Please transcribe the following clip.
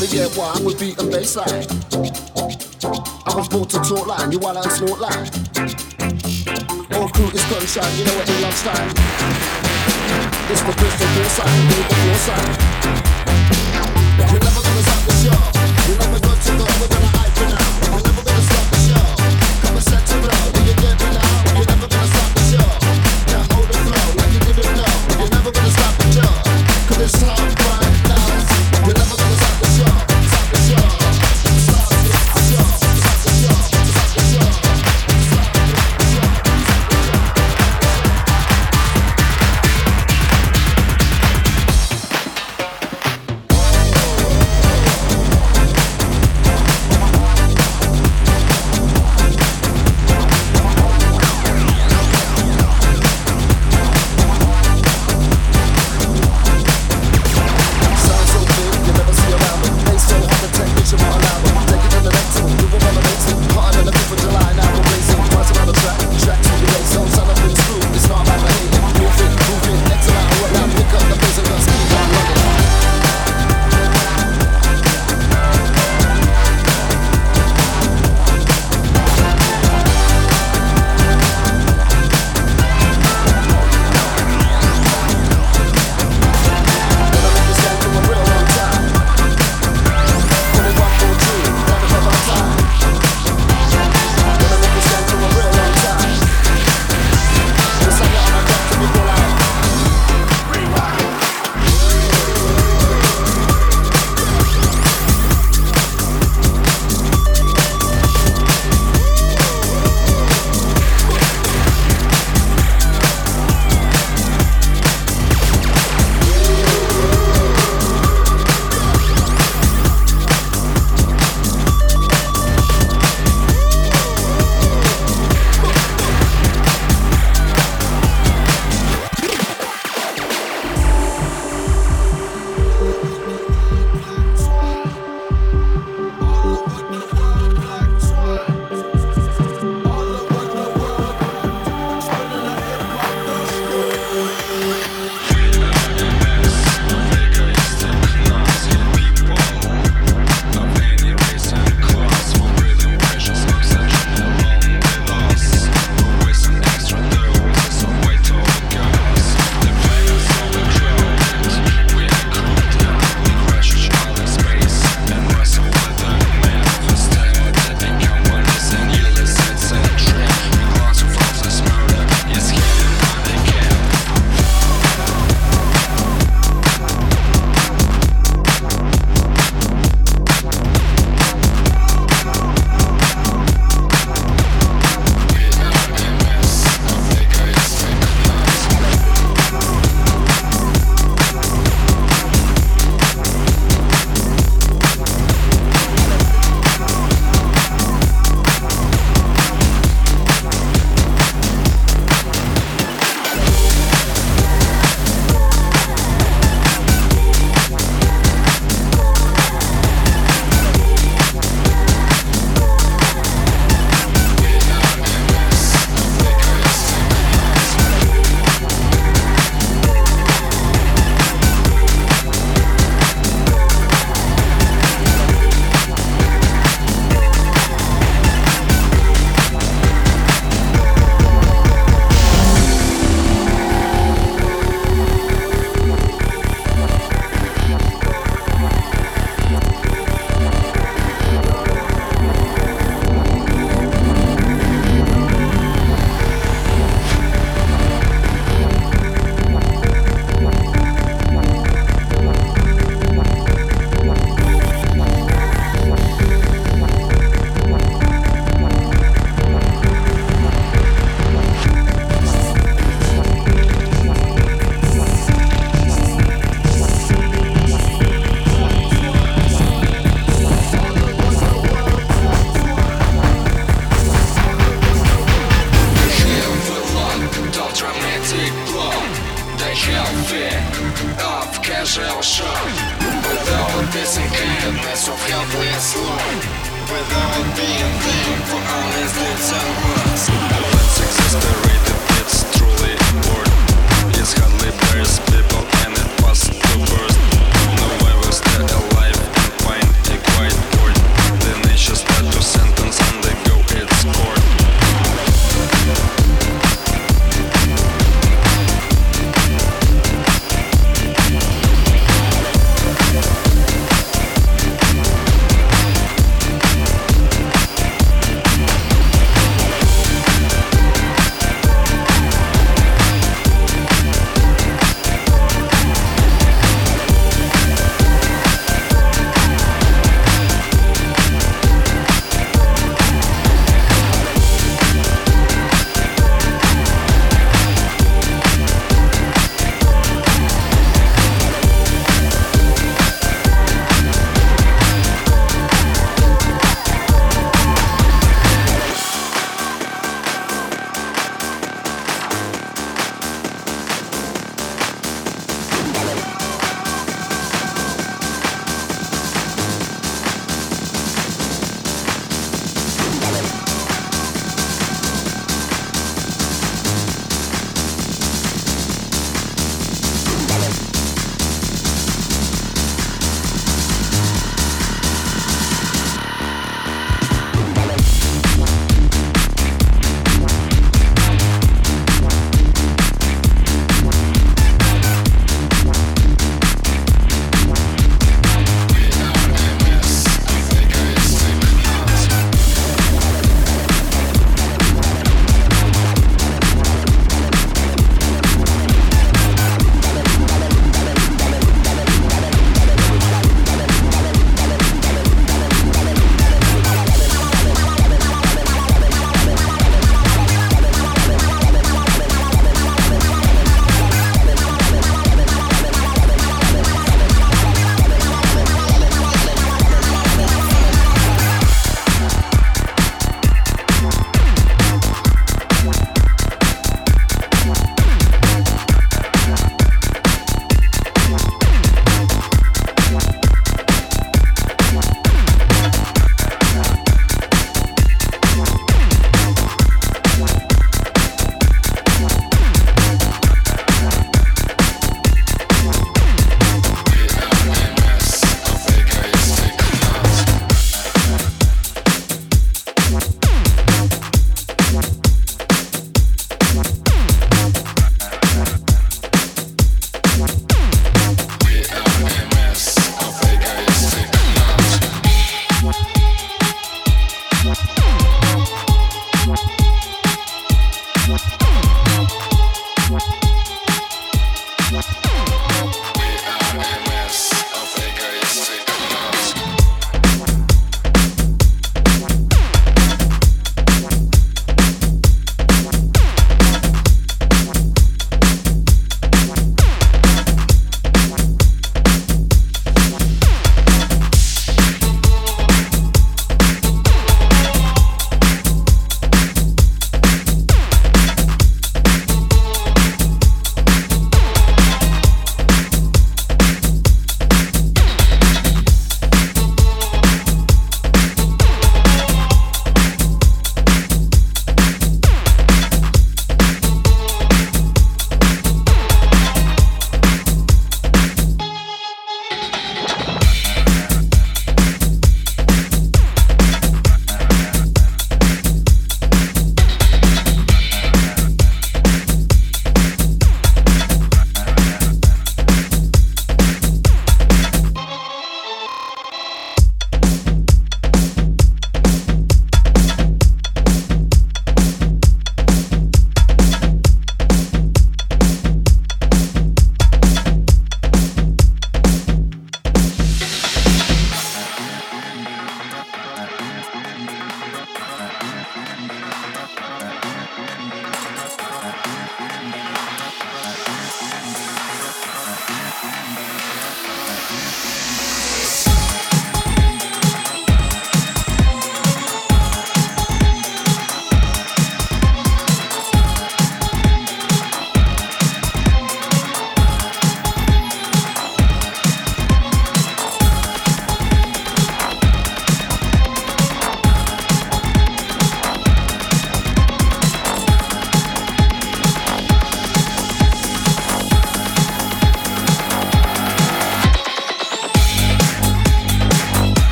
the yeah, why I'm with beat and bassline. I was born to talk line, you while I snort line. All crew is gunshine, you know what they love time. It's for Bristol Foresight, you need the foresight. You're never gonna stop the show, you're never gonna go with